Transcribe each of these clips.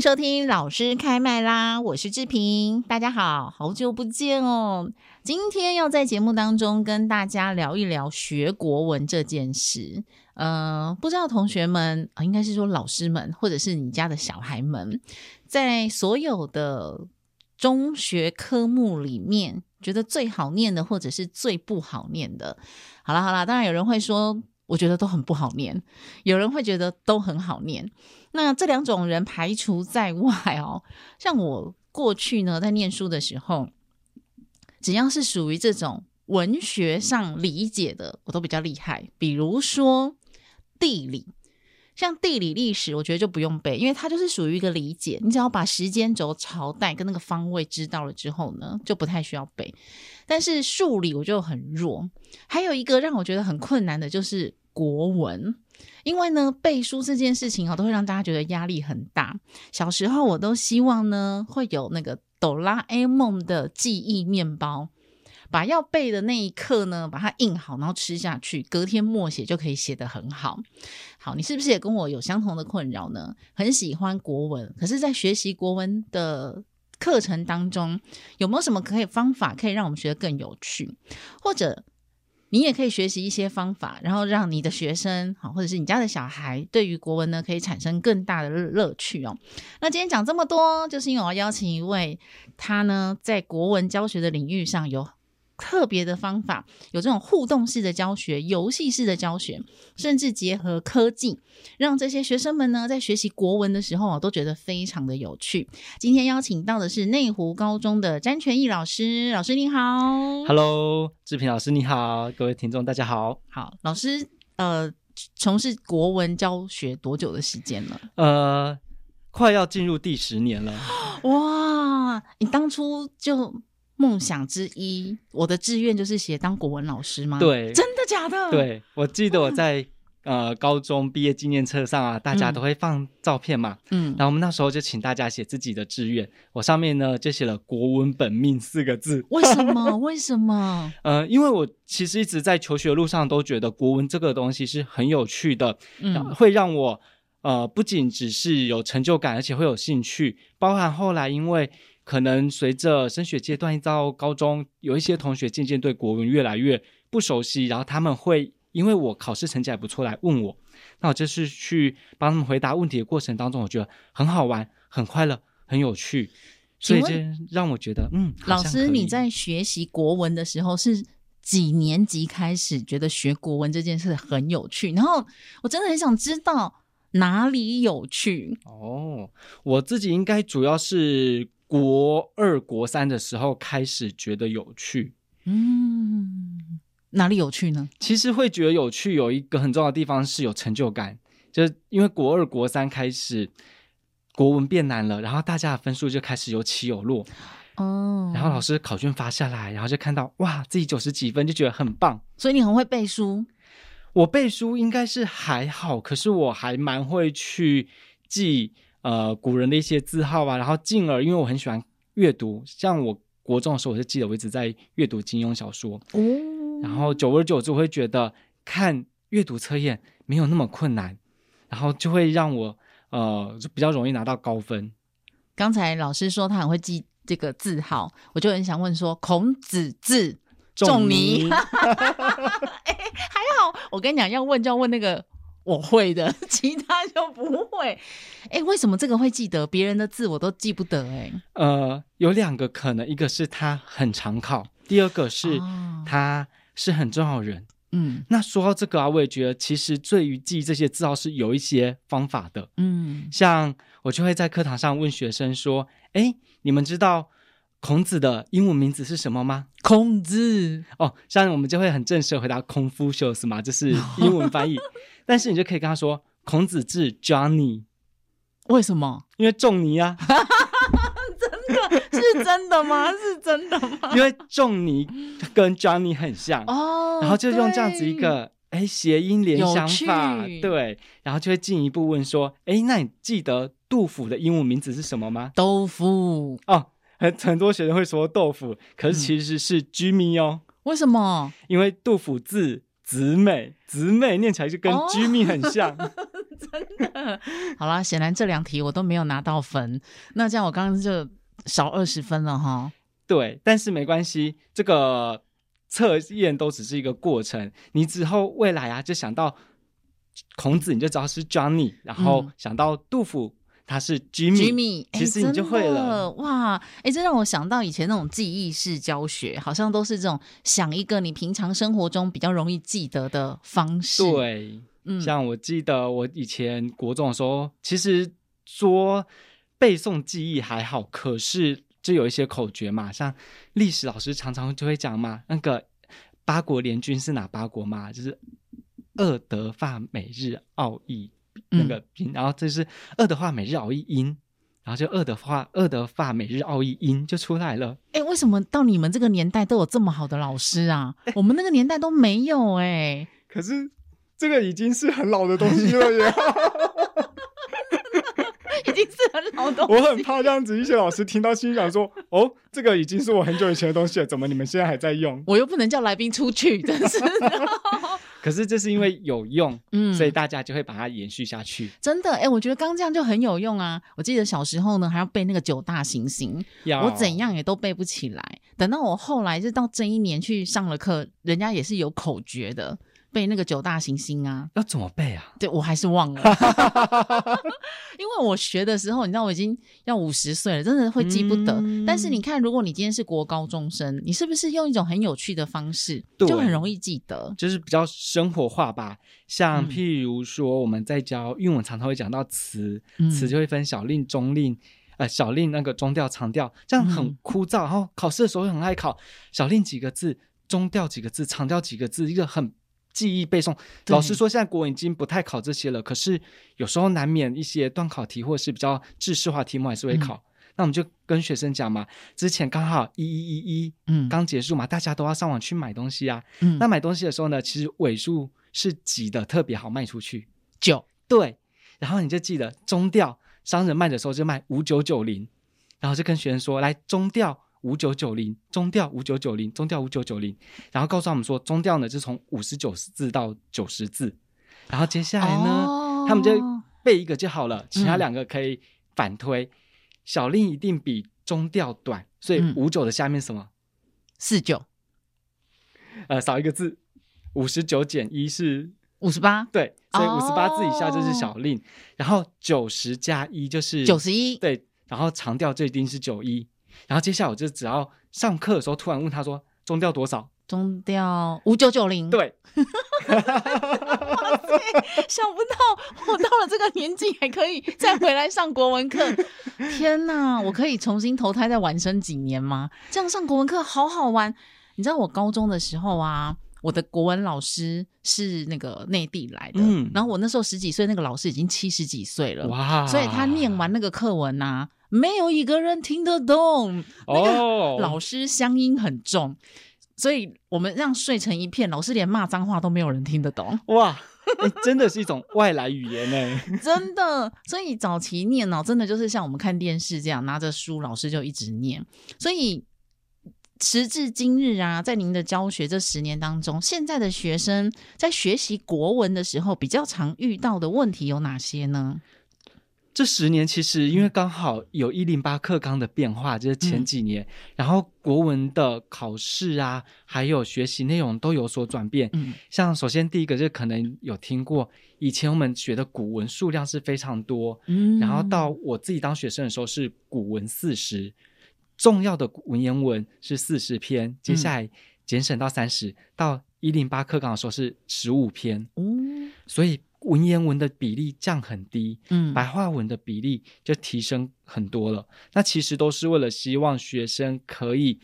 收听老师开麦啦！我是志平，大家好，好久不见哦。今天要在节目当中跟大家聊一聊学国文这件事。呃，不知道同学们啊，应该是说老师们，或者是你家的小孩们，在所有的中学科目里面，觉得最好念的，或者是最不好念的。好啦好啦，当然有人会说，我觉得都很不好念；有人会觉得都很好念。那这两种人排除在外哦。像我过去呢，在念书的时候，只要是属于这种文学上理解的，我都比较厉害。比如说地理，像地理历史，我觉得就不用背，因为它就是属于一个理解。你只要把时间轴、朝代跟那个方位知道了之后呢，就不太需要背。但是数理我就很弱。还有一个让我觉得很困难的就是国文。因为呢，背书这件事情啊，都会让大家觉得压力很大。小时候我都希望呢，会有那个哆啦 A 梦的记忆面包，把要背的那一刻呢，把它印好，然后吃下去，隔天默写就可以写得很好。好，你是不是也跟我有相同的困扰呢？很喜欢国文，可是，在学习国文的课程当中，有没有什么可以方法可以让我们学得更有趣，或者？你也可以学习一些方法，然后让你的学生好，或者是你家的小孩，对于国文呢，可以产生更大的乐趣哦。那今天讲这么多，就是因为我要邀请一位，他呢在国文教学的领域上有。特别的方法，有这种互动式的教学、游戏式的教学，甚至结合科技，让这些学生们呢在学习国文的时候啊，都觉得非常的有趣。今天邀请到的是内湖高中的詹全义老师，老师你好，Hello，志平老师你好，各位听众大家好，好，老师呃，从事国文教学多久的时间了？呃，快要进入第十年了。哇，你当初就。梦想之一，我的志愿就是写当国文老师吗？对，真的假的？对，我记得我在呃高中毕业纪念册上啊，大家都会放照片嘛，嗯，然后我们那时候就请大家写自己的志愿，我上面呢就写了“国文本命”四个字。为什么？为什么？呃，因为我其实一直在求学路上都觉得国文这个东西是很有趣的，嗯，会让我呃不仅只是有成就感，而且会有兴趣，包含后来因为。可能随着升学阶段一到高中，有一些同学渐渐对国文越来越不熟悉，然后他们会因为我考试成绩还不错来问我，那我就是去帮他们回答问题的过程当中，我觉得很好玩、很快乐、很有趣，所以这让我觉得，嗯，老师你在学习国文的时候是几年级开始觉得学国文这件事很有趣？然后我真的很想知道哪里有趣哦，我自己应该主要是。国二、国三的时候开始觉得有趣，嗯，哪里有趣呢？其实会觉得有趣，有一个很重要的地方是有成就感，就是因为国二、国三开始国文变难了，然后大家的分数就开始有起有落，哦，然后老师考卷发下来，然后就看到哇，自己九十几分，就觉得很棒。所以你很会背书？我背书应该是还好，可是我还蛮会去记。呃，古人的一些字号啊，然后进而，因为我很喜欢阅读，像我国中的时候，我就记得我一直在阅读金庸小说，哦，然后久而久之，我会觉得看阅读测验没有那么困难，然后就会让我呃就比较容易拿到高分。刚才老师说他很会记这个字号，我就很想问说，孔子字仲尼，哎，还好，我跟你讲，要问就要问那个。我会的，其他就不会。哎，为什么这个会记得？别人的字我都记不得。哎，呃，有两个可能，一个是他很常考，第二个是他是很重要的人。嗯，那说到这个啊，我也觉得其实对于记这些字号是有一些方法的。嗯，像我就会在课堂上问学生说：“哎，你们知道孔子的英文名字是什么吗？”孔子哦，像我们就会很正式回答 Confucius 嘛，这是英文翻译。但是你就可以跟他说孔子字 Johnny，为什么？因为仲尼啊。真的是真的吗？是真的吗？因为仲尼跟 Johnny 很像哦，然后就用这样子一个哎谐音联想法，趣对，然后就会进一步问说，哎，那你记得杜甫的英文名字是什么吗？豆腐哦，很很多学生会说豆腐，可是其实是 Jimmy 哦。嗯、为什么？因为杜甫字子美，子美念起来就跟 Jimmy 很像。哦、真的？好啦，显然这两题我都没有拿到分，那这样我刚刚就。少二十分了哈，对，但是没关系，这个测验都只是一个过程。你之后未来啊，就想到孔子，你就知道是 Johnny，然后想到杜甫，他是 Jimmy，Jimmy，其实你就会了。哇，哎，这让我想到以前那种记忆式教学，好像都是这种想一个你平常生活中比较容易记得的方式。对，嗯，像我记得我以前国中的时候，其实说。背诵记忆还好，可是就有一些口诀嘛，像历史老师常常就会讲嘛，那个八国联军是哪八国嘛？就是俄德法美日奥意那个拼，嗯、然后这是二的话每日熬一音，然后就二的话二的话每日熬一音就出来了。哎，为什么到你们这个年代都有这么好的老师啊？我们那个年代都没有哎、欸。可是这个已经是很老的东西了耶。已经是很老的。我很怕这样子，一些老师听到心想说：“哦，这个已经是我很久以前的东西了，怎么你们现在还在用？”我又不能叫来宾出去，真是的。可是这是因为有用，嗯，所以大家就会把它延续下去。真的，哎，我觉得刚这样就很有用啊！我记得小时候呢，还要背那个九大行星，我怎样也都背不起来。等到我后来就到这一年去上了课，人家也是有口诀的。背那个九大行星啊，要怎么背啊？对，我还是忘了，因为我学的时候，你知道我已经要五十岁了，真的会记不得。嗯、但是你看，如果你今天是国高中生，你是不是用一种很有趣的方式，就很容易记得？就是比较生活化吧。像譬如说，我们在教韵文，常常会讲到词，嗯、词就会分小令、中令，呃，小令那个中调、长调，这样很枯燥。嗯、然后考试的时候很爱考小令几个字，中调几个字，长调几个字，一个很。记忆背诵，老实说，现在国文已经不太考这些了。可是有时候难免一些段考题或是比较知识化题目还是会考。嗯、那我们就跟学生讲嘛，之前刚好一一一一，嗯，刚结束嘛，大家都要上网去买东西啊。嗯，那买东西的时候呢，其实尾数是几的特别好卖出去，九对。然后你就记得中调，商人卖的时候就卖五九九零，然后就跟学生说，来中调。五九九零中调五九九零中调五九九零，然后告诉他们说中调呢就从五十九字到九十字，然后接下来呢，哦、他们就背一个就好了，其他两个可以反推。嗯、小令一定比中调短，所以五九的下面什么？四九、嗯，呃，少一个字，五十九减一是五十八，对，所以五十八字以下就是小令，哦、然后九十加一就是九十一，对，然后长调这一定是九一。然后接下来我就只要上课的时候突然问他说中调多少？中调五九九零。对，想不到我到了这个年纪还可以再回来上国文课。天哪，我可以重新投胎再晚生几年吗？这样上国文课好好玩。你知道我高中的时候啊，我的国文老师是那个内地来的，嗯，然后我那时候十几岁，那个老师已经七十几岁了，哇，所以他念完那个课文啊。没有一个人听得懂，那个老师乡音很重，所以我们让睡成一片，老师连骂脏话都没有人听得懂。哇，欸、真的是一种外来语言呢，真的。所以早期念哦，真的就是像我们看电视这样，拿着书，老师就一直念。所以时至今日啊，在您的教学这十年当中，现在的学生在学习国文的时候，比较常遇到的问题有哪些呢？这十年其实因为刚好有一零八课纲的变化，就是前几年，嗯、然后国文的考试啊，还有学习内容都有所转变。嗯，像首先第一个就可能有听过，以前我们学的古文数量是非常多，嗯，然后到我自己当学生的时候是古文四十，重要的文言文是四十篇，接下来减省到三十，到一零八课纲的时候是十五篇，嗯，所以。文言文的比例降很低，嗯，白话文的比例就提升很多了。那其实都是为了希望学生可以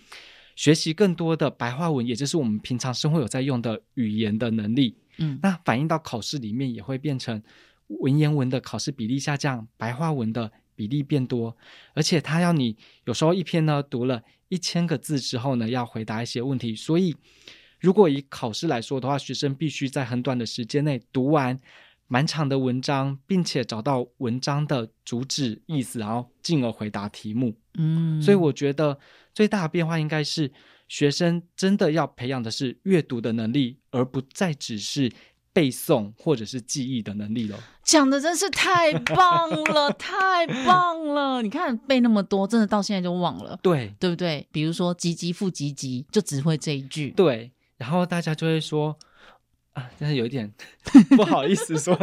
学习更多的白话文，也就是我们平常生活有在用的语言的能力。嗯，那反映到考试里面也会变成文言文的考试比例下降，白话文的比例变多，而且他要你有时候一篇呢读了一千个字之后呢，要回答一些问题。所以，如果以考试来说的话，学生必须在很短的时间内读完蛮长的文章，并且找到文章的主旨意思，然后进而回答题目。嗯，所以我觉得最大的变化应该是学生真的要培养的是阅读的能力，而不再只是。背诵或者是记忆的能力了，讲的真是太棒了，太棒了！你看背那么多，真的到现在就忘了，对对不对？比如说“唧唧复唧唧”，就只会这一句，对。然后大家就会说啊，真的有一点 不好意思说，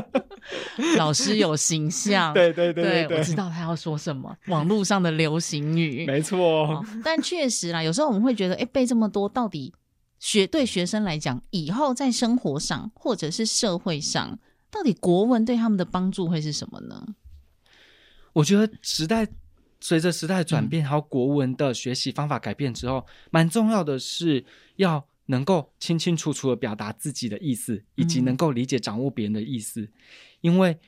老师有形象，对对对对，对，我知道他要说什么，网络上的流行语，没错。但确实啦，有时候我们会觉得，哎，背这么多，到底？学对学生来讲，以后在生活上或者是社会上，到底国文对他们的帮助会是什么呢？我觉得时代随着时代转变，还有国文的学习方法改变之后，蛮重要的是要能够清清楚楚的表达自己的意思，以及能够理解掌握别人的意思。因为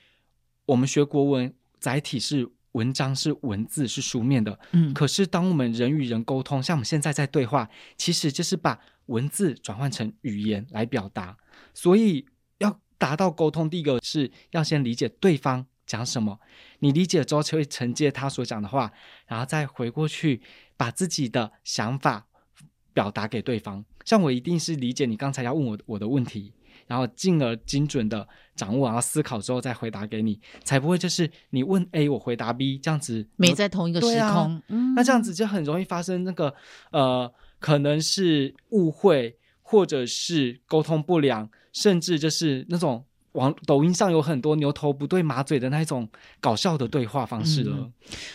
我们学国文载体是文章，是文字，是书面的。嗯，可是当我们人与人沟通，像我们现在在对话，其实就是把。文字转换成语言来表达，所以要达到沟通，第一个是要先理解对方讲什么，你理解之后就会承接他所讲的话，然后再回过去把自己的想法表达给对方。像我一定是理解你刚才要问我我的问题，然后进而精准的掌握，然后思考之后再回答给你，才不会就是你问 A 我回答 B 这样子没在同一个时空，啊嗯、那这样子就很容易发生那个呃。可能是误会，或者是沟通不良，甚至就是那种网抖音上有很多牛头不对马嘴的那种搞笑的对话方式了。嗯、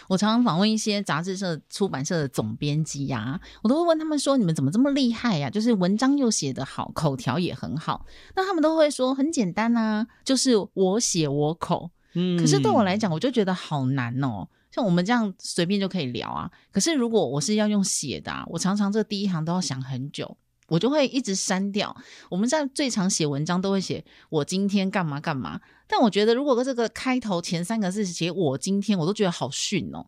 我常常访问一些杂志社、出版社的总编辑呀，我都会问他们说：“你们怎么这么厉害呀？就是文章又写得好，口条也很好。”那他们都会说：“很简单啊，就是我写我口。”嗯，可是对我来讲，我就觉得好难哦。像我们这样随便就可以聊啊，可是如果我是要用写的啊，我常常这第一行都要想很久，我就会一直删掉。我们在最常写文章都会写我今天干嘛干嘛，但我觉得如果这个开头前三个字写我今天，我都觉得好逊哦。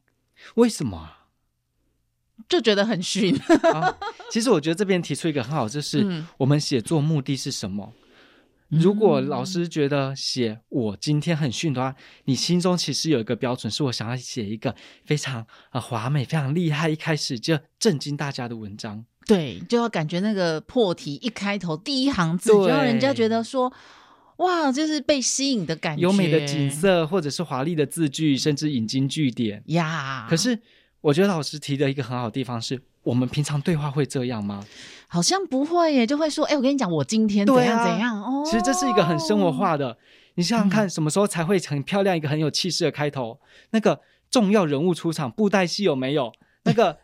为什么？就觉得很逊。啊，其实我觉得这边提出一个很好，就是我们写作目的是什么？如果老师觉得写我今天很逊的话，你心中其实有一个标准，是我想要写一个非常呃华美、非常厉害，一开始就震惊大家的文章。对，就要感觉那个破题一开头第一行字，就让人家觉得说，哇，就是被吸引的感觉，优美的景色，或者是华丽的字句，甚至引经据典呀。可是我觉得老师提的一个很好的地方是，我们平常对话会这样吗？好像不会耶，就会说，哎，我跟你讲，我今天怎样怎样、啊、哦。其实这是一个很生活化的，你想想看，什么时候才会很漂亮，一个很有气势的开头？嗯、那个重要人物出场，布袋戏有没有？那个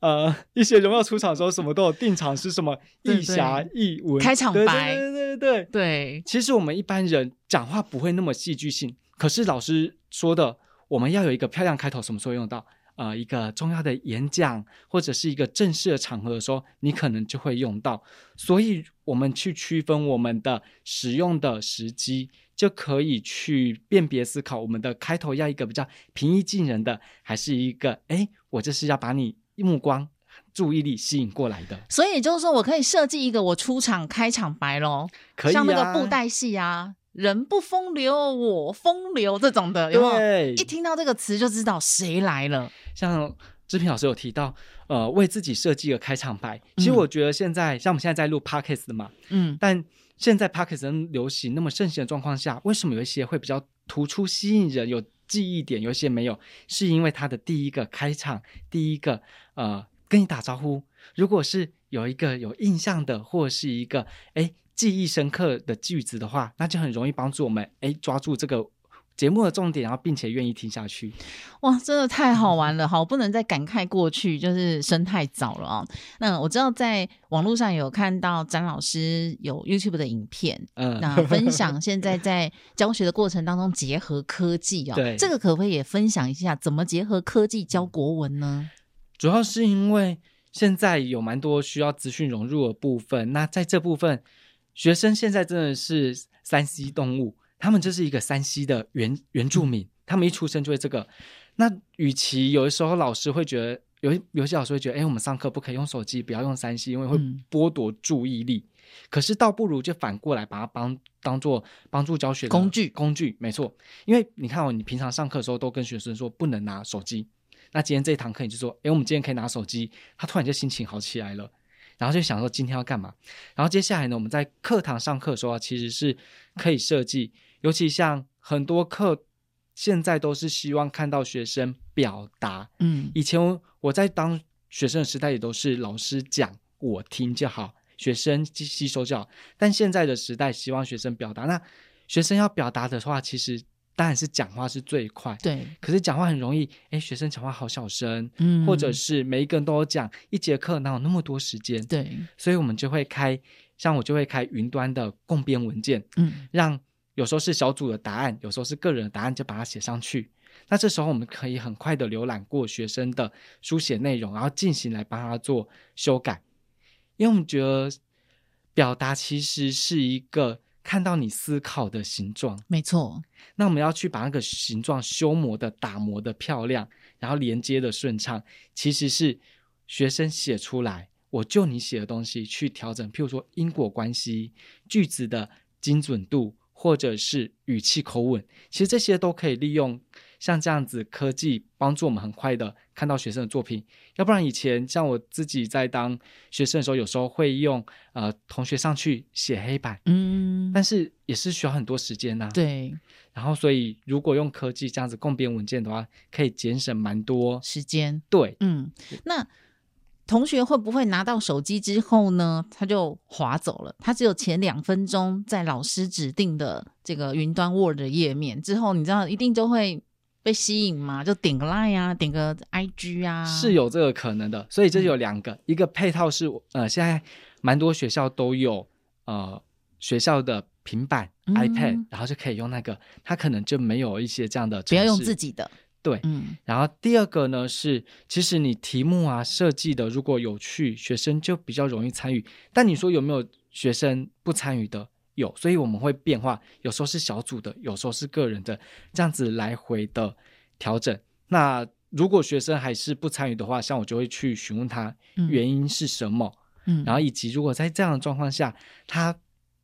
呃，一些荣耀出场的时候，什么都有定场诗，什么 一侠一文开场白，对对对对对。对，其实我们一般人讲话不会那么戏剧性，可是老师说的，我们要有一个漂亮开头，什么时候用到？呃，一个重要的演讲或者是一个正式的场合的时候，你可能就会用到。所以，我们去区分我们的使用的时机，就可以去辨别思考我们的开头要一个比较平易近人的，还是一个哎，我这是要把你目光注意力吸引过来的。所以，就是说我可以设计一个我出场开场白喽，可以啊，像那个布袋戏啊。人不风流，我风流这种的，有没有？一听到这个词就知道谁来了。像志平老师有提到，呃，为自己设计个开场白。其实我觉得现在，嗯、像我们现在在录 Podcast 的嘛，嗯，但现在 Podcast 流行那么盛行的状况下，为什么有一些会比较突出、吸引人、有记忆点，有些没有？是因为他的第一个开场，第一个呃跟你打招呼，如果是有一个有印象的，或是一个哎。记忆深刻的句子的话，那就很容易帮助我们哎抓住这个节目的重点，然后并且愿意听下去。哇，真的太好玩了！好，不能再感慨过去，就是生太早了啊、哦。那我知道在网络上有看到詹老师有 YouTube 的影片，嗯，那分享现在在教学的过程当中结合科技啊、哦，对，这个可不可以也分享一下怎么结合科技教国文呢？主要是因为现在有蛮多需要资讯融入的部分，那在这部分。学生现在真的是三 C 动物，他们就是一个山西的原原住民，他们一出生就会这个。那与其有的时候老师会觉得，有有些老师会觉得，哎，我们上课不可以用手机，不要用三 C，因为会剥夺注意力。嗯、可是倒不如就反过来把它帮当做帮助教学的工具工具，没错。因为你看哦，你平常上课的时候都跟学生说不能拿手机，那今天这一堂课你就说，哎，我们今天可以拿手机，他突然就心情好起来了，然后就想说今天要干嘛。然后接下来呢，我们在课堂上课的时候，其实是可以设计，尤其像很多课。现在都是希望看到学生表达，嗯，以前我在当学生的时代也都是老师讲我听就好，学生吸收就好。但现在的时代希望学生表达，那学生要表达的话，其实当然是讲话是最快，对。可是讲话很容易，哎，学生讲话好小声，嗯，或者是每一个人都有讲，一节课哪有那么多时间？对，所以我们就会开，像我就会开云端的共编文件，嗯，让。有时候是小组的答案，有时候是个人的答案，就把它写上去。那这时候我们可以很快的浏览过学生的书写内容，然后进行来帮他做修改。因为我们觉得表达其实是一个看到你思考的形状，没错。那我们要去把那个形状修磨的、打磨的漂亮，然后连接的顺畅，其实是学生写出来，我就你写的东西去调整。譬如说因果关系、句子的精准度。或者是语气口吻，其实这些都可以利用像这样子科技帮助我们很快的看到学生的作品。要不然以前像我自己在当学生的时候，有时候会用呃同学上去写黑板，嗯，但是也是需要很多时间呐、啊。对。然后所以如果用科技这样子共编文件的话，可以节省蛮多时间。对，嗯，那。同学会不会拿到手机之后呢，他就划走了？他只有前两分钟在老师指定的这个云端 Word 页面之后，你知道一定就会被吸引嘛？就点个 Line 啊，点个 IG 啊，是有这个可能的。所以这有两个，嗯、一个配套是呃，现在蛮多学校都有呃学校的平板、嗯、iPad，然后就可以用那个，他可能就没有一些这样的，不要用自己的。对，嗯，然后第二个呢是，其实你题目啊设计的如果有趣，学生就比较容易参与。但你说有没有学生不参与的？有，所以我们会变化，有时候是小组的，有时候是个人的，这样子来回的调整。那如果学生还是不参与的话，像我就会去询问他原因是什么，嗯，然后以及如果在这样的状况下，他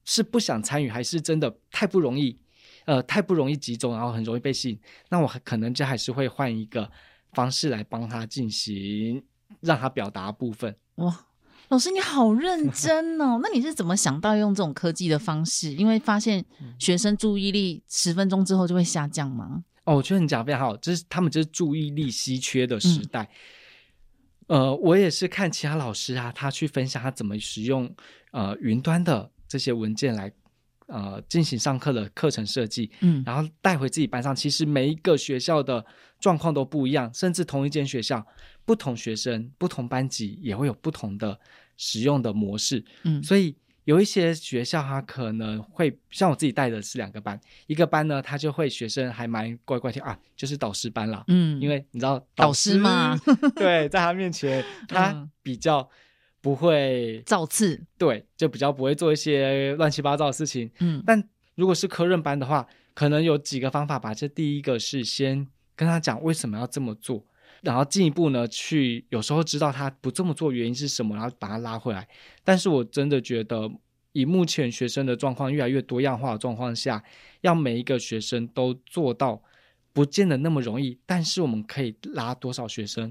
是不想参与，还是真的太不容易。呃，太不容易集中，然后很容易被吸引，那我可能就还是会换一个方式来帮他进行让他表达部分。哇，老师你好认真哦！那你是怎么想到用这种科技的方式？因为发现学生注意力十分钟之后就会下降吗？哦，我觉得你讲得非常好，这是他们就是注意力稀缺的时代。嗯、呃，我也是看其他老师啊，他去分享他怎么使用呃云端的这些文件来。呃，进行上课的课程设计，嗯，然后带回自己班上。其实每一个学校的状况都不一样，甚至同一间学校，不同学生、不同班级也会有不同的使用的模式，嗯，所以有一些学校它可能会像我自己带的是两个班，一个班呢，他就会学生还蛮乖乖听啊，就是导师班啦，嗯，因为你知道导师，导师嘛，对，在他面前他比较。不会造次，对，就比较不会做一些乱七八糟的事情。嗯，但如果是科任班的话，可能有几个方法吧。这第一个是先跟他讲为什么要这么做，然后进一步呢，去有时候知道他不这么做原因是什么，然后把他拉回来。但是我真的觉得，以目前学生的状况越来越多样化的状况下，要每一个学生都做到，不见得那么容易。但是我们可以拉多少学生？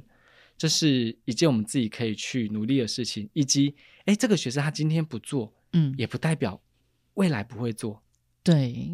这是一件我们自己可以去努力的事情，以及，哎，这个学生他今天不做，嗯，也不代表未来不会做，对。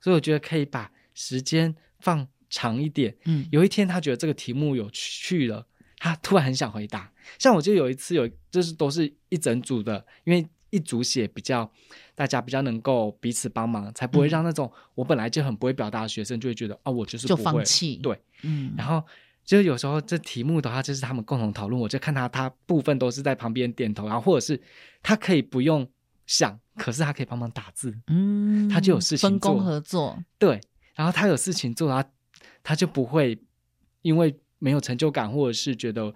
所以我觉得可以把时间放长一点，嗯，有一天他觉得这个题目有趣了，他突然很想回答。像我就有一次有，就是都是一整组的，因为一组写比较，大家比较能够彼此帮忙，才不会让那种我本来就很不会表达的学生就会觉得，哦，我就是不会，就放弃，对，嗯，然后。就是有时候这题目的话，就是他们共同讨论，我就看他，他部分都是在旁边点头，然后或者是他可以不用想，可是他可以帮忙打字，嗯，他就有事情做，分工合作，对，然后他有事情做，他他就不会因为没有成就感，或者是觉得，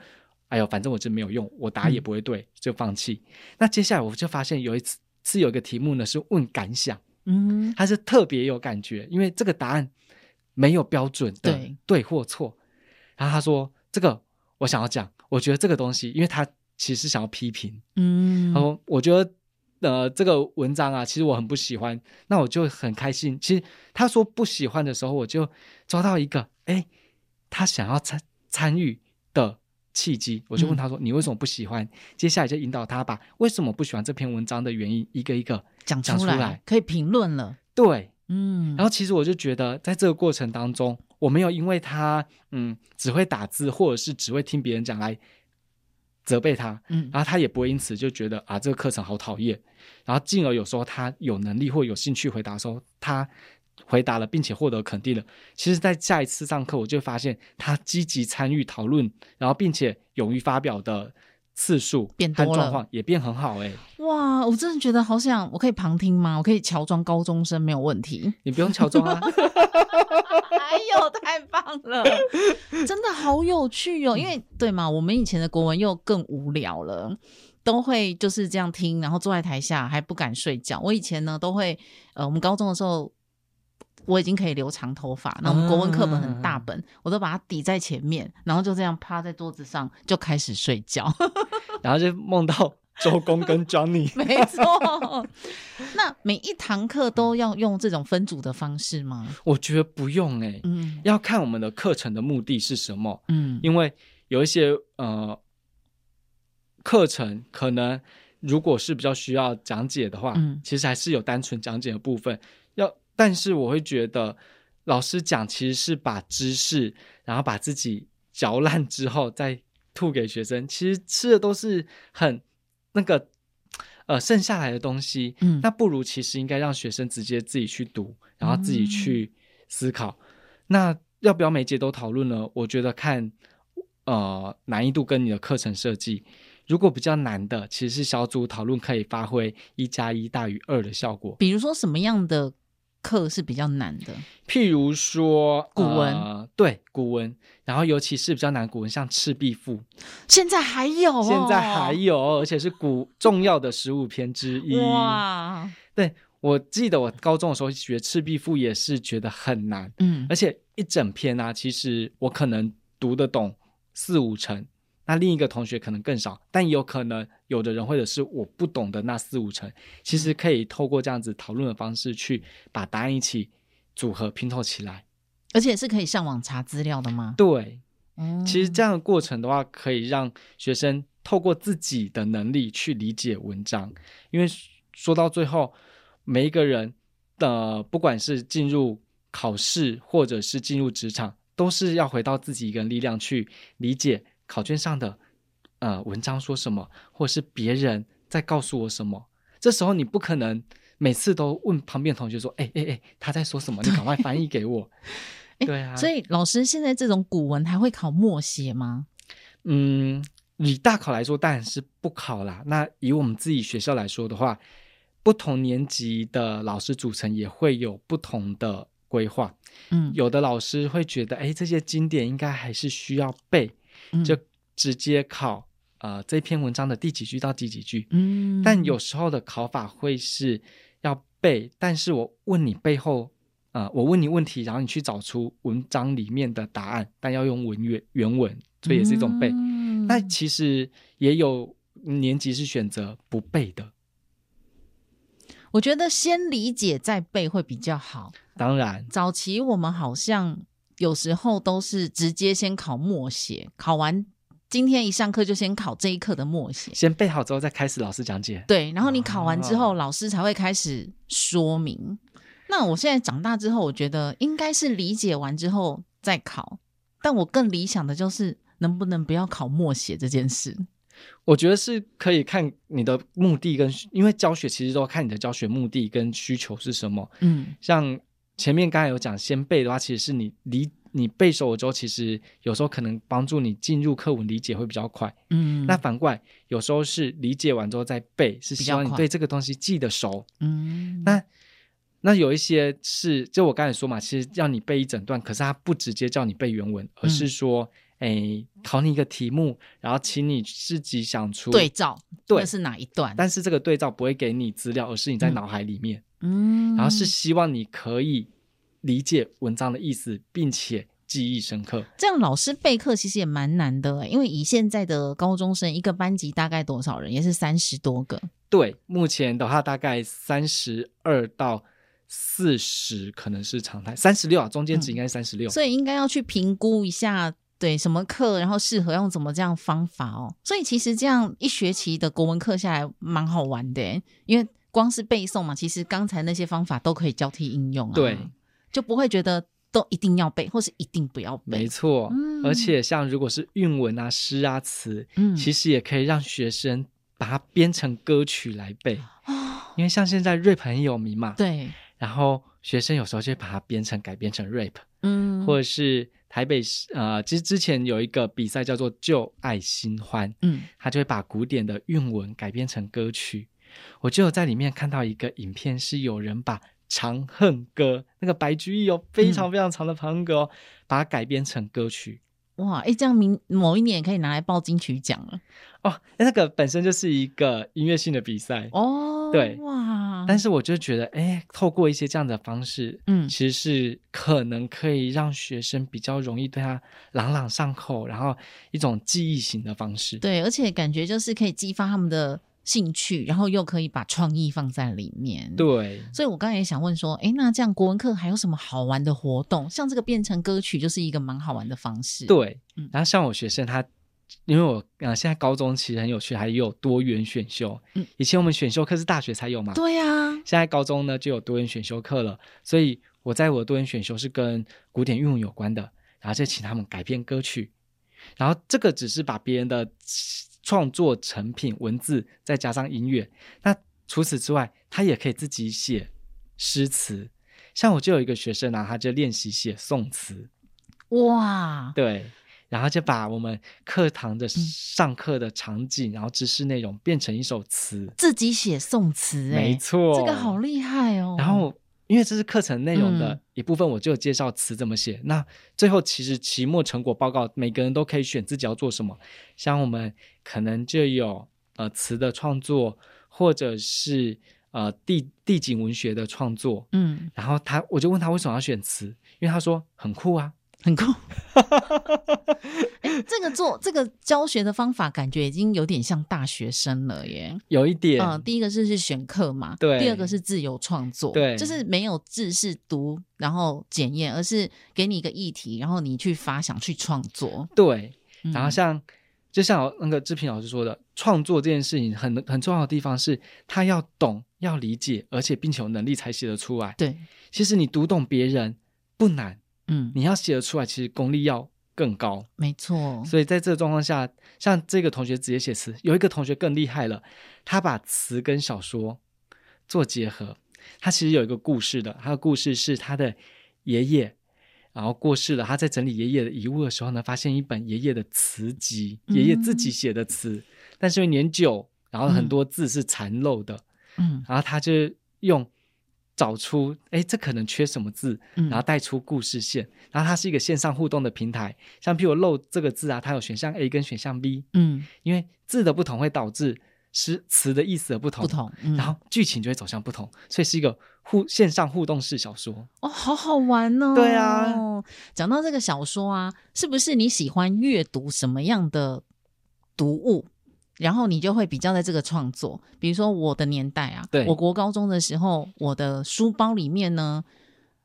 哎呦，反正我这没有用，我答也不会对，嗯、就放弃。那接下来我就发现有一次，是有一个题目呢，是问感想，嗯，他是特别有感觉，因为这个答案没有标准的对，对或错。然后他说：“这个我想要讲，我觉得这个东西，因为他其实想要批评，嗯，他说我觉得呃这个文章啊，其实我很不喜欢，那我就很开心。其实他说不喜欢的时候，我就抓到一个，哎，他想要参参与的。”契机，我就问他说：“你为什么不喜欢？”嗯、接下来就引导他把为什么不喜欢这篇文章的原因一个一个讲出来，出来可以评论了。对，嗯。然后其实我就觉得，在这个过程当中，我没有因为他嗯只会打字，或者是只会听别人讲来责备他，嗯。然后他也不会因此就觉得啊这个课程好讨厌。然后进而有时候他有能力或有兴趣回答的时候，他。回答了，并且获得肯定了。其实，在下一次上课，我就发现他积极参与讨论，然后并且勇于发表的次数变多了，也变很好。哎，哇！我真的觉得好想，我可以旁听吗？我可以乔装高中生没有问题。你不用乔装啊！哎呦，太棒了！真的好有趣哦。因为对嘛，我们以前的国文又更无聊了，都会就是这样听，然后坐在台下还不敢睡觉。我以前呢，都会呃，我们高中的时候。我已经可以留长头发，那我们国文课本很大本，嗯、我都把它抵在前面，然后就这样趴在桌子上就开始睡觉，然后就梦到周公跟 Johnny。没错，那每一堂课都要用这种分组的方式吗？我觉得不用哎、欸，嗯，要看我们的课程的目的是什么，嗯，因为有一些呃课程可能如果是比较需要讲解的话，嗯，其实还是有单纯讲解的部分。但是我会觉得，老师讲其实是把知识，然后把自己嚼烂之后再吐给学生，其实吃的都是很那个呃剩下来的东西。嗯，那不如其实应该让学生直接自己去读，然后自己去思考。嗯、那要不要每节都讨论呢？我觉得看呃难易度跟你的课程设计。如果比较难的，其实是小组讨论可以发挥一加一大于二的效果。比如说什么样的？课是比较难的，譬如说古文，呃，对古文，然后尤其是比较难古文，像《赤壁赋》，现在还有，哦，现在还有，而且是古重要的十五篇之一。哇，对，我记得我高中的时候学《赤壁赋》也是觉得很难，嗯，而且一整篇啊，其实我可能读得懂四五成。那另一个同学可能更少，但有可能有的人或者是我不懂的那四五成，其实可以透过这样子讨论的方式去把答案一起组合拼凑起来，而且是可以上网查资料的吗？对，嗯，其实这样的过程的话，可以让学生透过自己的能力去理解文章，因为说到最后，每一个人的不管是进入考试或者是进入职场，都是要回到自己一个人力量去理解。考卷上的呃文章说什么，或者是别人在告诉我什么？这时候你不可能每次都问旁边同学说：“哎哎哎，他在说什么？你赶快翻译给我。”对啊，所以老师现在这种古文还会考默写吗？嗯，以大考来说当然是不考啦。那以我们自己学校来说的话，不同年级的老师组成也会有不同的规划。嗯，有的老师会觉得，哎，这些经典应该还是需要背。就直接考，嗯、呃这篇文章的第几句到第几句，嗯，但有时候的考法会是要背，但是我问你背后，呃，我问你问题，然后你去找出文章里面的答案，但要用文原原文，所以也是一种背。那、嗯、其实也有年级是选择不背的，我觉得先理解再背会比较好。当然，早期我们好像。有时候都是直接先考默写，考完今天一上课就先考这一课的默写，先背好之后再开始老师讲解。对，然后你考完之后，哦、老师才会开始说明。那我现在长大之后，我觉得应该是理解完之后再考，但我更理想的就是能不能不要考默写这件事。我觉得是可以看你的目的跟，因为教学其实都要看你的教学目的跟需求是什么。嗯，像。前面刚才有讲，先背的话，其实是你理你背熟了之后，其实有时候可能帮助你进入课文理解会比较快。嗯，那反过来，有时候是理解完之后再背，是希望你对这个东西记得熟。嗯，那那有一些是，就我刚才说嘛，其实要你背一整段，可是他不直接叫你背原文，而是说，哎、嗯，考你一个题目，然后请你自己想出对照，对是哪一段？但是这个对照不会给你资料，而是你在脑海里面。嗯，然后是希望你可以理解文章的意思，并且记忆深刻。这样老师备课其实也蛮难的，因为以现在的高中生，一个班级大概多少人？也是三十多个。对，目前的话大概三十二到四十可能是常态，三十六啊，中间值应该是三十六。所以应该要去评估一下，对什么课，然后适合用怎么这样方法哦。所以其实这样一学期的国文课下来蛮好玩的，因为光是背诵嘛，其实刚才那些方法都可以交替应用啊，对，就不会觉得都一定要背，或是一定不要背。没错，嗯，而且像如果是韵文啊、诗啊、词，嗯，其实也可以让学生把它编成歌曲来背，哦，因为像现在 rap 很有名嘛，对。然后学生有时候就会把它编成改编成 rap，嗯，或者是台北市呃，其实之前有一个比赛叫做旧爱新欢，嗯，他就会把古典的韵文改编成歌曲。我就有在里面看到一个影片，是有人把《长恨歌》那个白居易有非常非常长的《长恨歌》哦，把它改编成歌曲。哇，哎，这样明某一年可以拿来报金曲奖了哦。那个本身就是一个音乐性的比赛哦，对哇。但是我就觉得，哎，透过一些这样的方式，嗯，其实是可能可以让学生比较容易对他朗朗上口，然后一种记忆型的方式。对，而且感觉就是可以激发他们的。兴趣，然后又可以把创意放在里面。对，所以我刚才也想问说，诶，那这样国文课还有什么好玩的活动？像这个变成歌曲，就是一个蛮好玩的方式。对，嗯、然后像我学生他，因为我呃现在高中其实很有趣，还有多元选修。嗯，以前我们选修课是大学才有嘛？对呀、啊。现在高中呢就有多元选修课了，所以我在我的多元选修是跟古典韵文有关的，然后就请他们改编歌曲，然后这个只是把别人的。创作成品文字，再加上音乐。那除此之外，他也可以自己写诗词。像我就有一个学生啊，他就练习写宋词。哇！对，然后就把我们课堂的上课的场景，嗯、然后知识内容变成一首词。自己写宋词，没错，这个好厉害哦。然后。因为这是课程内容的一部分，我就有介绍词怎么写。嗯、那最后其实期末成果报告，每个人都可以选自己要做什么。像我们可能就有呃词的创作，或者是呃地地景文学的创作。嗯，然后他我就问他为什么要选词，因为他说很酷啊。很酷，哎，这个做这个教学的方法，感觉已经有点像大学生了耶。有一点，嗯，第一个是是选课嘛，对，第二个是自由创作，对，就是没有知识读，然后检验，而是给你一个议题，然后你去发想去创作，对。然后像、嗯、就像那个志平老师说的，创作这件事情很很重要的地方是，他要懂，要理解，而且并且有能力才写得出来。对，其实你读懂别人不难。嗯，你要写得出来，其实功力要更高。没错，所以在这个状况下，像这个同学直接写词，有一个同学更厉害了，他把词跟小说做结合。他其实有一个故事的，他的故事是他的爷爷，然后过世了，他在整理爷爷的遗物的时候呢，发现一本爷爷的词集，嗯、爷爷自己写的词，但是因为年久，然后很多字是残漏的，嗯，然后他就用。找出，哎，这可能缺什么字，然后带出故事线。嗯、然后它是一个线上互动的平台，像譬如漏这个字啊，它有选项 A 跟选项 B。嗯，因为字的不同会导致诗词的意思的不同，不同，嗯、然后剧情就会走向不同，所以是一个互线上互动式小说。哦，好好玩哦！对啊，讲到这个小说啊，是不是你喜欢阅读什么样的读物？然后你就会比较在这个创作，比如说我的年代啊，对，我国高中的时候，我的书包里面呢，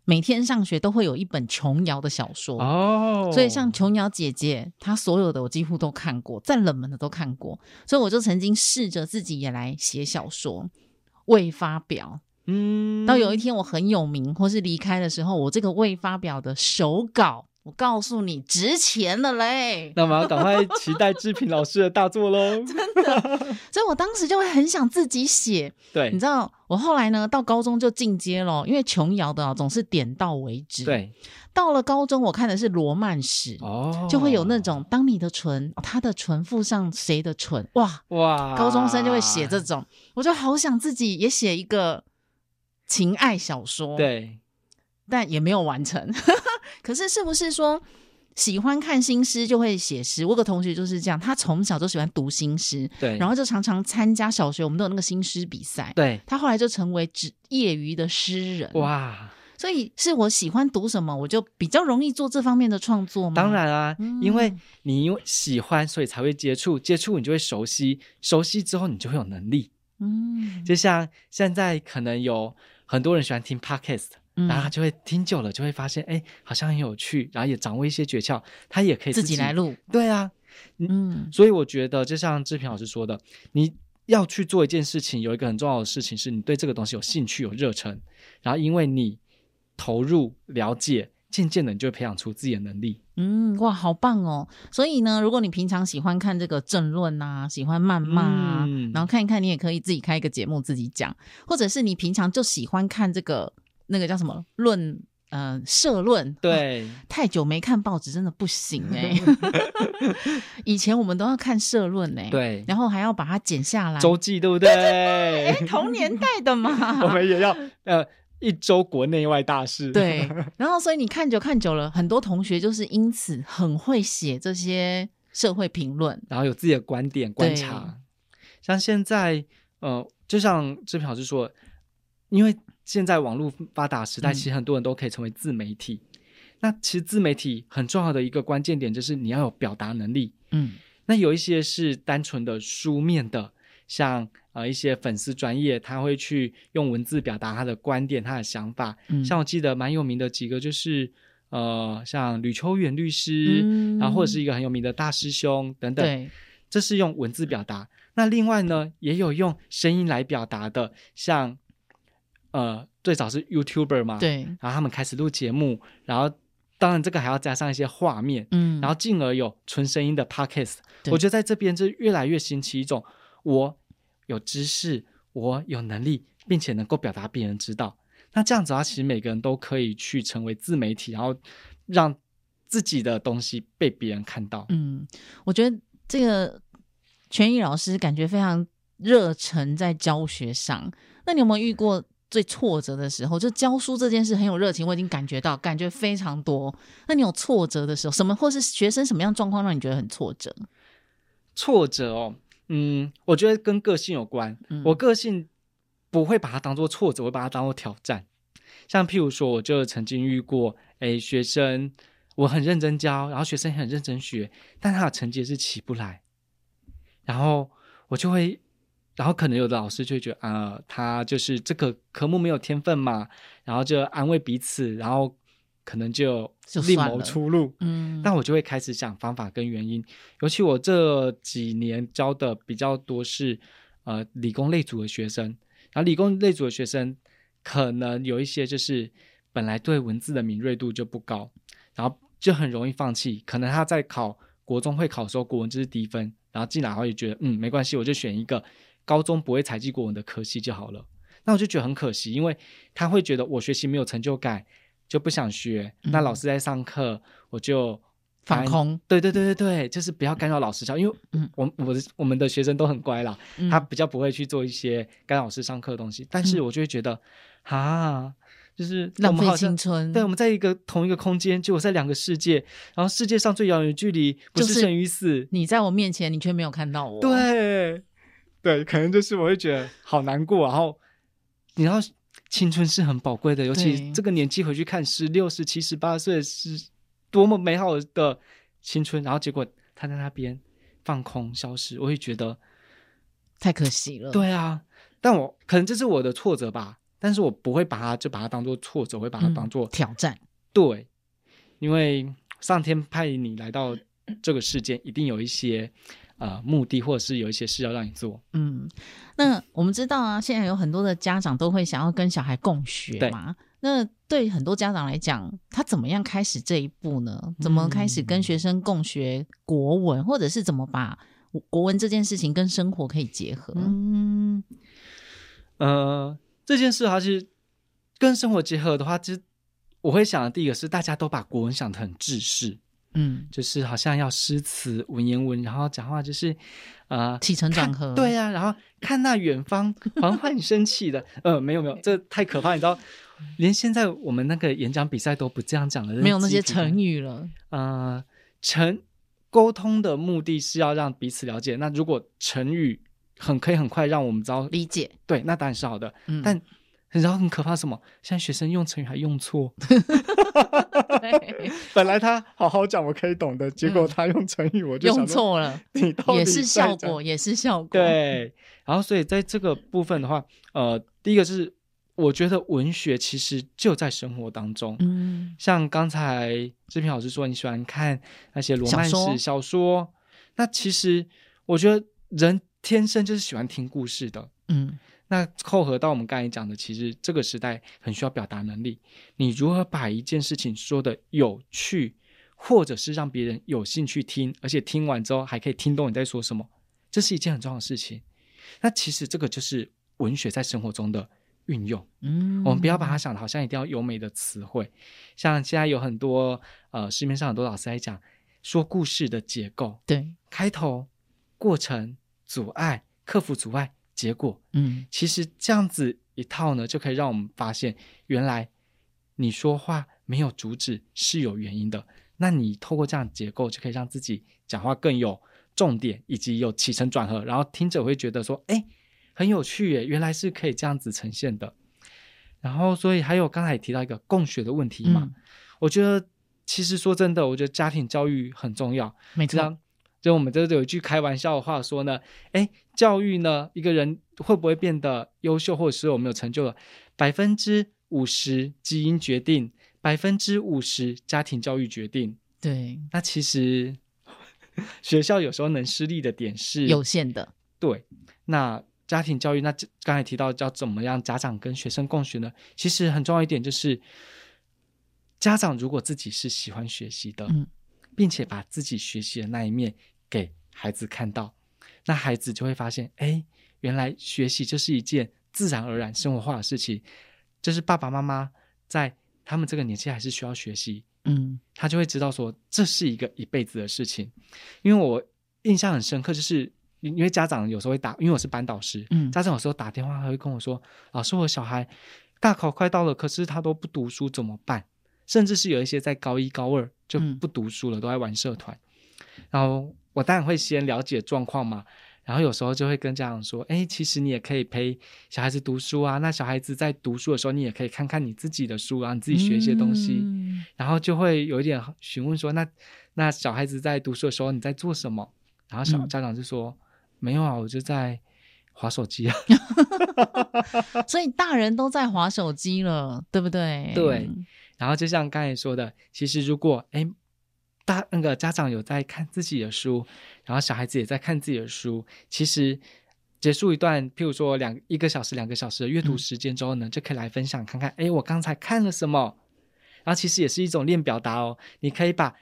每天上学都会有一本琼瑶的小说。哦，所以像琼瑶姐姐，她所有的我几乎都看过，再冷门的都看过，所以我就曾经试着自己也来写小说，未发表，嗯，到有一天我很有名或是离开的时候，我这个未发表的手稿。我告诉你，值钱了嘞！那我们要赶快期待志平老师的大作喽！真的，所以我当时就会很想自己写。对，你知道，我后来呢，到高中就进阶了，因为琼瑶的总是点到为止。对，到了高中，我看的是罗曼史，哦，就会有那种当你的唇，他的唇附上谁的唇，哇哇！高中生就会写这种，我就好想自己也写一个情爱小说。对。但也没有完成，可是是不是说喜欢看新诗就会写诗。我有个同学就是这样，他从小就喜欢读新诗，对，然后就常常参加小学我们都有那个新诗比赛，对，他后来就成为职业余的诗人。哇！所以是我喜欢读什么，我就比较容易做这方面的创作吗？当然啊，嗯、因为你因为喜欢，所以才会接触，接触你就会熟悉，熟悉之后你就会有能力。嗯，就像现在可能有很多人喜欢听 Podcast，、嗯、然后他就会听久了，就会发现哎，好像很有趣，然后也掌握一些诀窍，他也可以自己，来录。对啊，嗯，所以我觉得就像志平老师说的，你要去做一件事情，有一个很重要的事情是你对这个东西有兴趣、有热忱，然后因为你。投入了解，渐渐的你就会培养出自己的能力。嗯，哇，好棒哦！所以呢，如果你平常喜欢看这个政论啊，喜欢谩骂啊，嗯、然后看一看，你也可以自己开一个节目自己讲，或者是你平常就喜欢看这个那个叫什么论，呃，社论。对、啊，太久没看报纸真的不行哎、欸。以前我们都要看社论哎、欸，对，然后还要把它剪下来，周记对不对？哎，同年代的嘛，我们也要呃。一周国内外大事，对，然后所以你看久看久了，很多同学就是因此很会写这些社会评论，然后有自己的观点观察。像现在，呃，就像志平老师说，因为现在网络发达时代，其实很多人都可以成为自媒体。嗯、那其实自媒体很重要的一个关键点就是你要有表达能力。嗯，那有一些是单纯的书面的，像。呃，一些粉丝专业，他会去用文字表达他的观点、他的想法。嗯、像我记得蛮有名的几个，就是呃，像吕秋远律师，嗯、然后或者是一个很有名的大师兄等等。对，这是用文字表达。那另外呢，也有用声音来表达的，像呃，最早是 YouTuber 嘛，对。然后他们开始录节目，然后当然这个还要加上一些画面，嗯，然后进而有纯声音的 Podcast。我觉得在这边就越来越兴起一种我。有知识，我有能力，并且能够表达别人知道。那这样子的话，其实每个人都可以去成为自媒体，然后让自己的东西被别人看到。嗯，我觉得这个权益老师感觉非常热忱在教学上。那你有没有遇过最挫折的时候？就教书这件事很有热情，我已经感觉到，感觉非常多。那你有挫折的时候，什么或是学生什么样状况让你觉得很挫折？挫折哦。嗯，我觉得跟个性有关。嗯、我个性不会把它当做挫折，我会把它当做挑战。像譬如说，我就曾经遇过，诶，学生我很认真教，然后学生也很认真学，但他的成绩是起不来。然后我就会，然后可能有的老师就会觉得，啊、呃，他就是这个科目没有天分嘛，然后就安慰彼此，然后。可能就另谋出路，嗯，那我就会开始想方法跟原因。尤其我这几年教的比较多是呃理工类组的学生，然后理工类组的学生可能有一些就是本来对文字的敏锐度就不高，然后就很容易放弃。可能他在考国中会考的时候，国文就是低分，然后进来后也觉得嗯没关系，我就选一个高中不会采集国文的科系就好了。那我就觉得很可惜，因为他会觉得我学习没有成就感。就不想学，那老师在上课，嗯、我就放空。对对对对对，就是不要干扰老师教，因为我我的我们的学生都很乖啦，嗯、他比较不会去做一些干扰老师上课的东西。但是我就会觉得，嗯、啊，就是浪费青春。对，我们在一个同一个空间，就我在两个世界，然后世界上最遥远的距离不是生与死，你在我面前，你却没有看到我。对，对，可能就是我会觉得好难过，然后你知道。青春是很宝贵的，尤其这个年纪回去看，十六、十七、十八岁是多么美好的青春，然后结果他在那边放空消失，我会觉得太可惜了。对啊，但我可能这是我的挫折吧，但是我不会把它就把它当做挫折，我会把它当做、嗯、挑战。对，因为上天派你来到这个世界，一定有一些。呃，目的或者是有一些事要让你做。嗯，那我们知道啊，现在有很多的家长都会想要跟小孩共学嘛。对那对很多家长来讲，他怎么样开始这一步呢？怎么开始跟学生共学国文，嗯、或者是怎么把国文这件事情跟生活可以结合？嗯，呃，这件事它其实跟生活结合的话，其实我会想的第一个是大家都把国文想得很制式。嗯，就是好像要诗词文言文，然后讲话就是，呃，起承转合，对啊，然后看那远方缓缓升起的，呃，没有没有，这太可怕，你知道，连现在我们那个演讲比赛都不这样讲了，没有那些成语了，呃，成沟通的目的是要让彼此了解，那如果成语很可以很快让我们知道理解，对，那当然是好的，嗯，但。然后很可怕，什么？现在学生用成语还用错。对 本来他好好讲，我可以懂的，结果他用成语，我就用错了。你也是效果，也是效果。对。然后，所以在这个部分的话，呃，第一个是我觉得文学其实就在生活当中。嗯。像刚才志平老师说，你喜欢看那些罗曼史小说，那其实我觉得人天生就是喜欢听故事的。嗯。那扣合到我们刚才讲的，其实这个时代很需要表达能力。你如何把一件事情说的有趣，或者是让别人有兴趣听，而且听完之后还可以听懂你在说什么，这是一件很重要的事情。那其实这个就是文学在生活中的运用。嗯，我们不要把它想的好像一定要优美的词汇。像现在有很多呃市面上很多老师在讲说故事的结构，对，开头、过程、阻碍、克服阻碍。结果，嗯，其实这样子一套呢，就可以让我们发现，原来你说话没有主旨是有原因的。那你透过这样结构，就可以让自己讲话更有重点，以及有起承转合，然后听者会觉得说，哎，很有趣耶，原来是可以这样子呈现的。然后，所以还有刚才也提到一个共学的问题嘛，嗯，我觉得其实说真的，我觉得家庭教育很重要，没错。就我们这有一句开玩笑的话说呢，哎，教育呢，一个人会不会变得优秀，或者是有没有成就了，百分之五十基因决定，百分之五十家庭教育决定。对，那其实 学校有时候能施力的点是有限的。对，那家庭教育，那刚才提到叫怎么样家长跟学生共学呢？其实很重要一点就是，家长如果自己是喜欢学习的。嗯并且把自己学习的那一面给孩子看到，那孩子就会发现，哎，原来学习就是一件自然而然生活化的事情，就是爸爸妈妈在他们这个年纪还是需要学习，嗯，他就会知道说这是一个一辈子的事情。因为我印象很深刻，就是因为家长有时候会打，因为我是班导师，嗯，家长有时候打电话他会跟我说，老师，我小孩大考快到了，可是他都不读书，怎么办？甚至是有一些在高一高二就不读书了，嗯、都在玩社团。然后我当然会先了解状况嘛，然后有时候就会跟家长说：“哎，其实你也可以陪小孩子读书啊。那小孩子在读书的时候，你也可以看看你自己的书啊，你自己学一些东西。嗯”然后就会有一点询问说：“那那小孩子在读书的时候你在做什么？”然后小家长就说：“嗯、没有啊，我就在划手机啊。”所以大人都在划手机了，对不对？对。然后就像刚才说的，其实如果哎，大那个家长有在看自己的书，然后小孩子也在看自己的书，其实结束一段，譬如说两一个小时、两个小时的阅读时间之后呢，嗯、就可以来分享看看，哎，我刚才看了什么。然后其实也是一种练表达哦，你可以把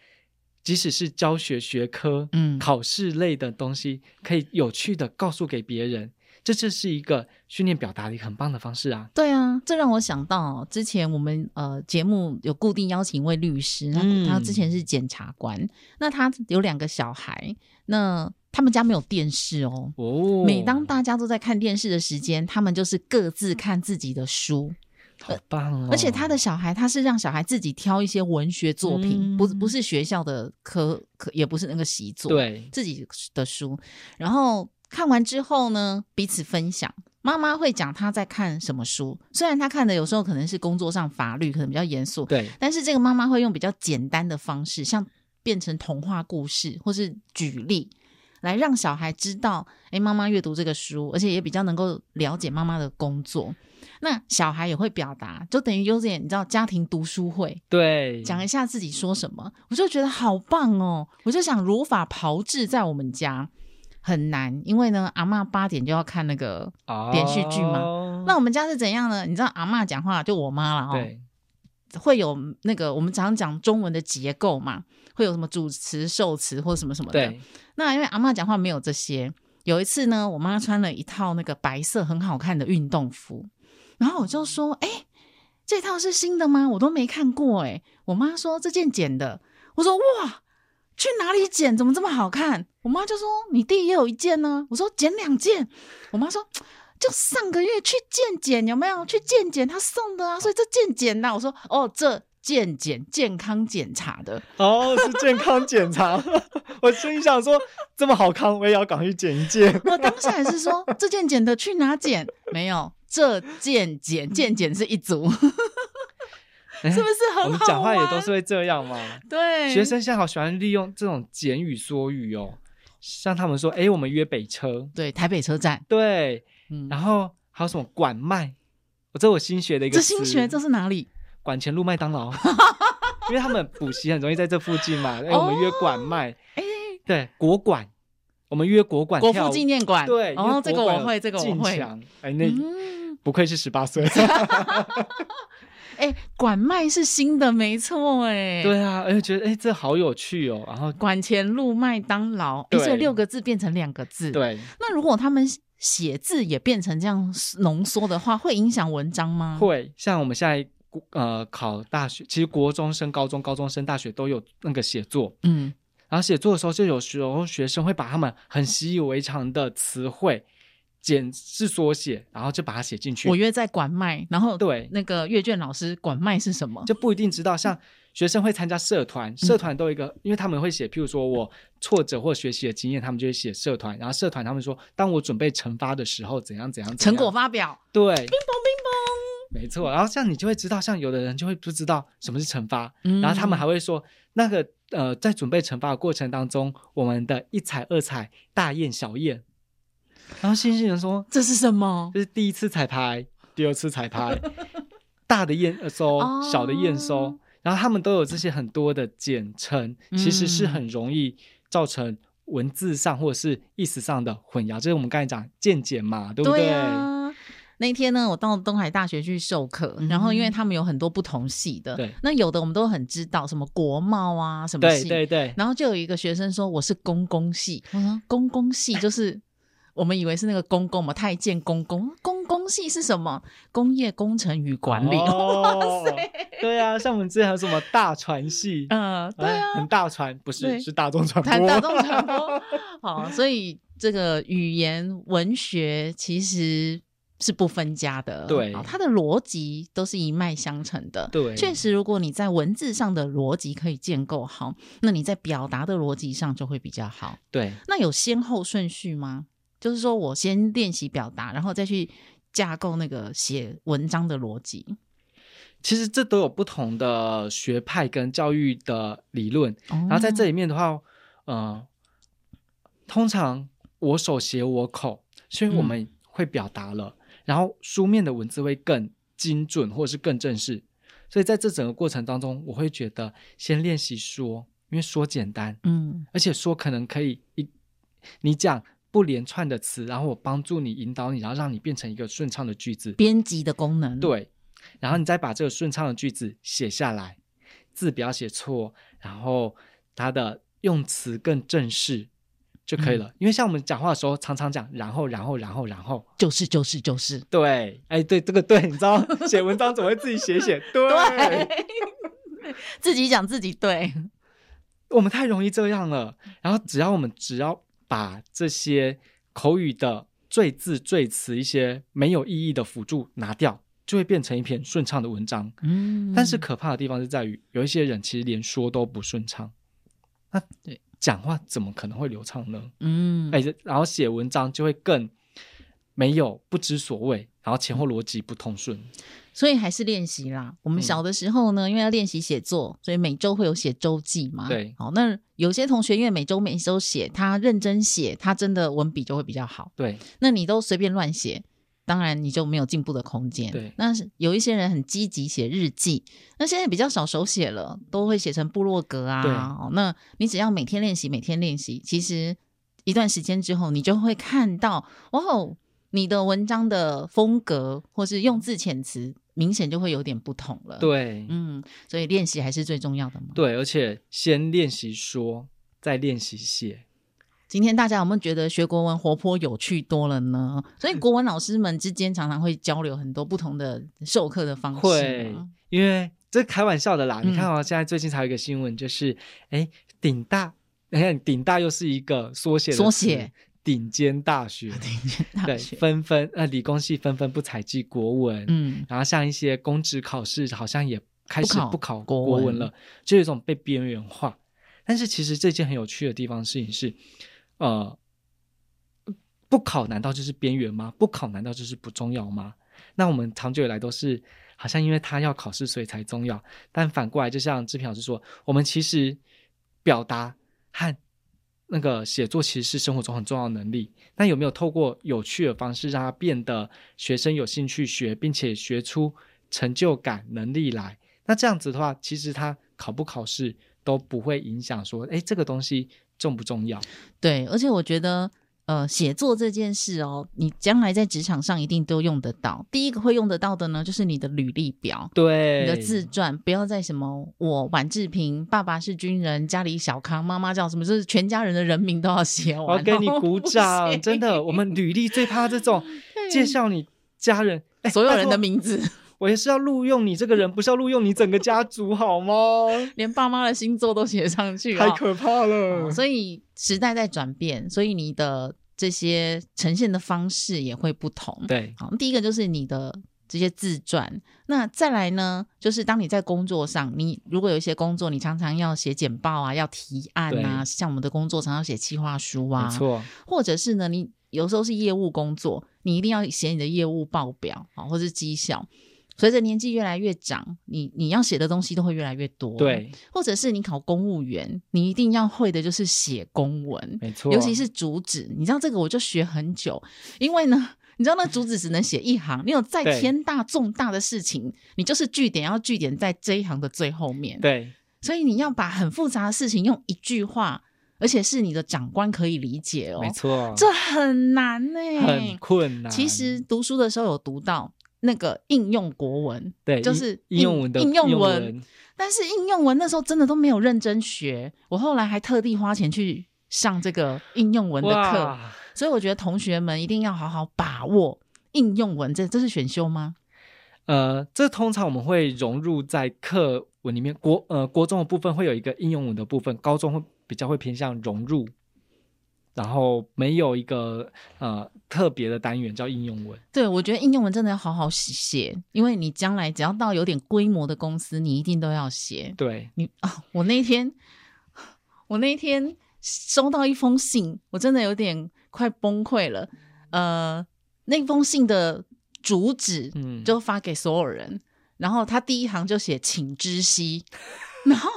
即使是教学学科、嗯，考试类的东西，可以有趣的告诉给别人。这就是一个训练表达的一个很棒的方式啊！对啊，这让我想到之前我们呃节目有固定邀请一位律师，他他之前是检察官，嗯、那他有两个小孩，那他们家没有电视哦。哦，每当大家都在看电视的时间，他们就是各自看自己的书，好棒哦！而且他的小孩，他是让小孩自己挑一些文学作品，嗯、不不是学校的科科，也不是那个习作，对，自己的书，然后。看完之后呢，彼此分享。妈妈会讲她在看什么书，虽然她看的有时候可能是工作上法律，可能比较严肃，对。但是这个妈妈会用比较简单的方式，像变成童话故事，或是举例，来让小孩知道，哎，妈妈阅读这个书，而且也比较能够了解妈妈的工作。那小孩也会表达，就等于有点你知道家庭读书会，对，讲一下自己说什么，我就觉得好棒哦。我就想如法炮制在我们家。很难，因为呢，阿嬷八点就要看那个连续剧嘛。Oh. 那我们家是怎样呢？你知道阿嬷讲话就我妈了哈，对，会有那个我们常讲中文的结构嘛，会有什么主词、受词或什么什么的。那因为阿嬷讲话没有这些，有一次呢，我妈穿了一套那个白色很好看的运动服，然后我就说：“哎，这套是新的吗？我都没看过。”哎，我妈说这件剪的。我说：“哇。”去哪里剪？怎么这么好看？我妈就说你弟也有一件呢。我说剪两件。我妈说就上个月去健检有没有？去健检他送的啊，所以这健检呐。我说哦，这健检健康检查的哦，是健康检查。我心想说这么好看，我也要赶快去剪一件。我当下也是说这件剪的去哪剪？没有，这健检健检是一组。是不是很好？我们讲话也都是会这样吗。对，学生现在好喜欢利用这种简语缩语哦，像他们说：“哎，我们约北车。”对，台北车站。对，嗯，然后还有什么管麦？我这我新学的一个。这新学这是哪里？管前路麦当劳，因为他们补习很容易在这附近嘛。哎，我们约管麦。哎，对，国馆，我们约国馆。国父纪念馆。对，哦，这个我会，这个我会。哎，那不愧是十八岁。哎，管麦是新的，没错，哎，对啊，而且觉得哎，这好有趣哦。然后管前路麦当劳，哎，所以六个字变成两个字。对，那如果他们写字也变成这样浓缩的话，会影响文章吗？会，像我们现在呃考大学，其实国中升、高中、高中升、大学都有那个写作，嗯，然后写作的时候，就有时候学生会把他们很习以为常的词汇。简是缩写，然后就把它写进去。我约在管麦，然后对那个阅卷老师管麦是什么，就不一定知道。像学生会参加社团，嗯、社团都有一个，因为他们会写，譬如说我挫折或学习的经验，他们就会写社团。然后社团他们说，当我准备成发的时候，怎样怎样，成果发表。对，乒乓乒乓，没错。然后像你就会知道，像有的人就会不知道什么是成发，嗯、然后他们还会说，那个呃，在准备成发的过程当中，我们的一踩、二踩、大宴、小验。然后星星人说：“这是什么？这是第一次彩排，第二次彩排，大的验收，小的验收。哦、然后他们都有这些很多的简称，嗯、其实是很容易造成文字上或者是意思上的混淆。这是我们刚才讲渐简嘛，对不对？对啊、那天呢，我到东海大学去授课，嗯、然后因为他们有很多不同系的，对，那有的我们都很知道，什么国贸啊，什么系，对对对。然后就有一个学生说我是公公系，我说，公公系就是。”我们以为是那个公公嘛，太监公公，公公系是什么？工业工程与管理。哦，对啊，像我们之前还有什么大船系？嗯，对啊，很大船，不是，是大众传播。谈大众传播。好，所以这个语言文学其实是不分家的。对，它的逻辑都是一脉相承的。对，确实，如果你在文字上的逻辑可以建构好，那你在表达的逻辑上就会比较好。对，那有先后顺序吗？就是说我先练习表达，然后再去架构那个写文章的逻辑。其实这都有不同的学派跟教育的理论。哦、然后在这里面的话，呃，通常我手写我口，所以我们会表达了，嗯、然后书面的文字会更精准或者是更正式。所以在这整个过程当中，我会觉得先练习说，因为说简单，嗯，而且说可能可以一你讲。不连串的词，然后我帮助你引导你，然后让你变成一个顺畅的句子。编辑的功能。对，然后你再把这个顺畅的句子写下来，字不要写错，然后它的用词更正式就可以了。嗯、因为像我们讲话的时候，常常讲然后，然后，然后，然后，就是，就是，就是。对，哎，对，这个对，你知道写文章总会自己写写，对，对 自己讲自己对。我们太容易这样了，然后只要我们只要。把这些口语的赘字赘词、一些没有意义的辅助拿掉，就会变成一篇顺畅的文章。嗯，但是可怕的地方是在于，有一些人其实连说都不顺畅，那对讲话怎么可能会流畅呢？嗯，哎，然后写文章就会更没有不知所谓，然后前后逻辑不通顺。所以还是练习啦。我们小的时候呢，嗯、因为要练习写作，所以每周会有写周记嘛。对，好，那有些同学因为每周每周写，他认真写，他真的文笔就会比较好。对，那你都随便乱写，当然你就没有进步的空间。对，那有一些人很积极写日记，那现在比较少手写了，都会写成部落格啊。对，那你只要每天练习，每天练习，其实一段时间之后，你就会看到，哇哦，你的文章的风格或是用字遣词。明显就会有点不同了。对，嗯，所以练习还是最重要的嘛。对，而且先练习说，再练习写。今天大家有没有觉得学国文活泼有趣多了呢？所以国文老师们之间常常会交流很多不同的授课的方式。会，因为这开玩笑的啦。嗯、你看哦，现在最近才有一个新闻，就是哎，顶大你看顶大又是一个缩写，缩写顶尖大学，顶尖大学，对，纷纷呃理工系纷纷不采集国文，嗯，然后像一些公职考试好像也开始不考国文了，文就有一种被边缘化。但是其实这件很有趣的地方事情是，呃，不考难道就是边缘吗？不考难道就是不重要吗？那我们长久以来都是好像因为他要考试所以才重要，但反过来就像志平老师说，我们其实表达和那个写作其实是生活中很重要的能力。那有没有透过有趣的方式让他变得学生有兴趣学，并且学出成就感能力来？那这样子的话，其实他考不考试都不会影响说，哎，这个东西重不重要？对，而且我觉得。呃，写作这件事哦，你将来在职场上一定都用得到。第一个会用得到的呢，就是你的履历表，对，你的自传，不要再什么我宛志平，爸爸是军人，家里小康，妈妈叫什么，就是全家人的人名都要写完。我要给你鼓掌，真的，我们履历最怕这种 介绍你家人，所有人的名字。我也是要录用你这个人，不是要录用你整个家族，好吗？连爸妈的星座都写上去，太可怕了。哦，所以时代在转变，所以你的这些呈现的方式也会不同。对，好，第一个就是你的这些自传，那再来呢，就是当你在工作上，你如果有一些工作，你常常要写简报啊，要提案啊，像我们的工作常常写企划书啊，没错，或者是呢，你有时候是业务工作，你一定要写你的业务报表啊，或是绩效。随着年纪越来越长，你你要写的东西都会越来越多。对，或者是你考公务员，你一定要会的就是写公文，没错。尤其是主旨，你知道这个我就学很久，因为呢，你知道那主旨只能写一行，你有再天大重大的事情，你就是句点要句点在这一行的最后面。对，所以你要把很复杂的事情用一句话，而且是你的长官可以理解哦。没错，这很难呢、欸，很困难。其实读书的时候有读到。那个应用国文，对，就是应用文的应用文，应用文，但是应用文那时候真的都没有认真学，我后来还特地花钱去上这个应用文的课，所以我觉得同学们一定要好好把握应用文。这这是选修吗？呃，这通常我们会融入在课文里面，国呃国中的部分会有一个应用文的部分，高中会比较会偏向融入。然后没有一个呃特别的单元叫应用文。对，我觉得应用文真的要好好写，因为你将来只要到有点规模的公司，你一定都要写。对你啊，我那天我那天收到一封信，我真的有点快崩溃了。呃，那封信的主旨，嗯，就发给所有人，嗯、然后他第一行就写“请知悉”，然后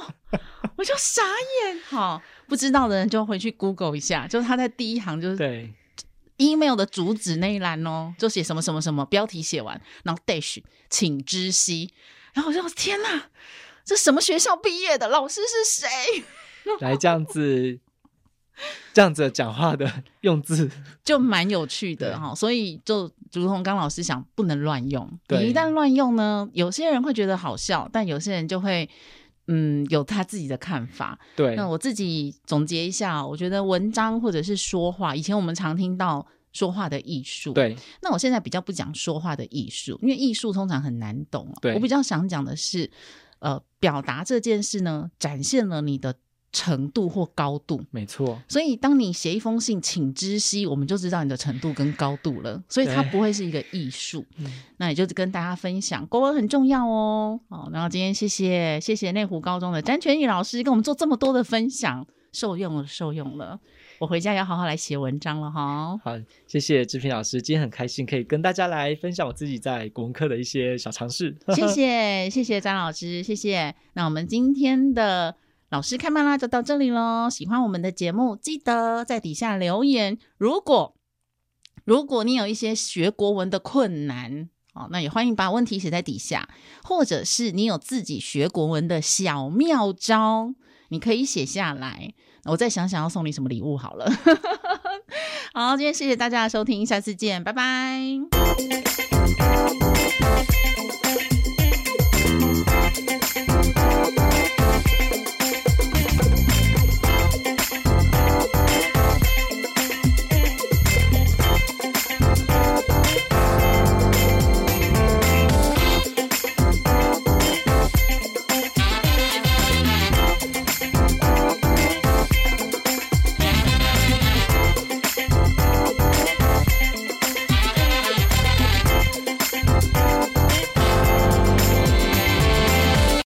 我就傻眼，哈。不知道的人就回去 Google 一下，就是他在第一行就是对 email 的主旨那一栏哦，就写什么什么什么，标题写完，然后 dash 请知悉，然后我就天哪，这什么学校毕业的老师是谁？来这样子，这样子讲话的用字就蛮有趣的哈，所以就如同刚老师讲，不能乱用，你一旦乱用呢，有些人会觉得好笑，但有些人就会。嗯，有他自己的看法。对，那我自己总结一下，我觉得文章或者是说话，以前我们常听到说话的艺术。对，那我现在比较不讲说话的艺术，因为艺术通常很难懂。对，我比较想讲的是，呃，表达这件事呢，展现了你的。程度或高度，没错。所以当你写一封信，请知悉，我们就知道你的程度跟高度了。所以它不会是一个艺术。那也就跟大家分享，国文很重要哦。好，然后今天谢谢谢谢内湖高中的詹全义老师跟我们做这么多的分享，受用了受用了。我回家要好好来写文章了哈。好，谢谢志平老师，今天很开心可以跟大家来分享我自己在国文课的一些小尝试。谢谢谢谢詹老师，谢谢。那我们今天的。老师开麦啦，就到这里喽。喜欢我们的节目，记得在底下留言。如果如果你有一些学国文的困难，哦，那也欢迎把问题写在底下，或者是你有自己学国文的小妙招，你可以写下来。我再想想要送你什么礼物好了。好，今天谢谢大家的收听，下次见，拜拜。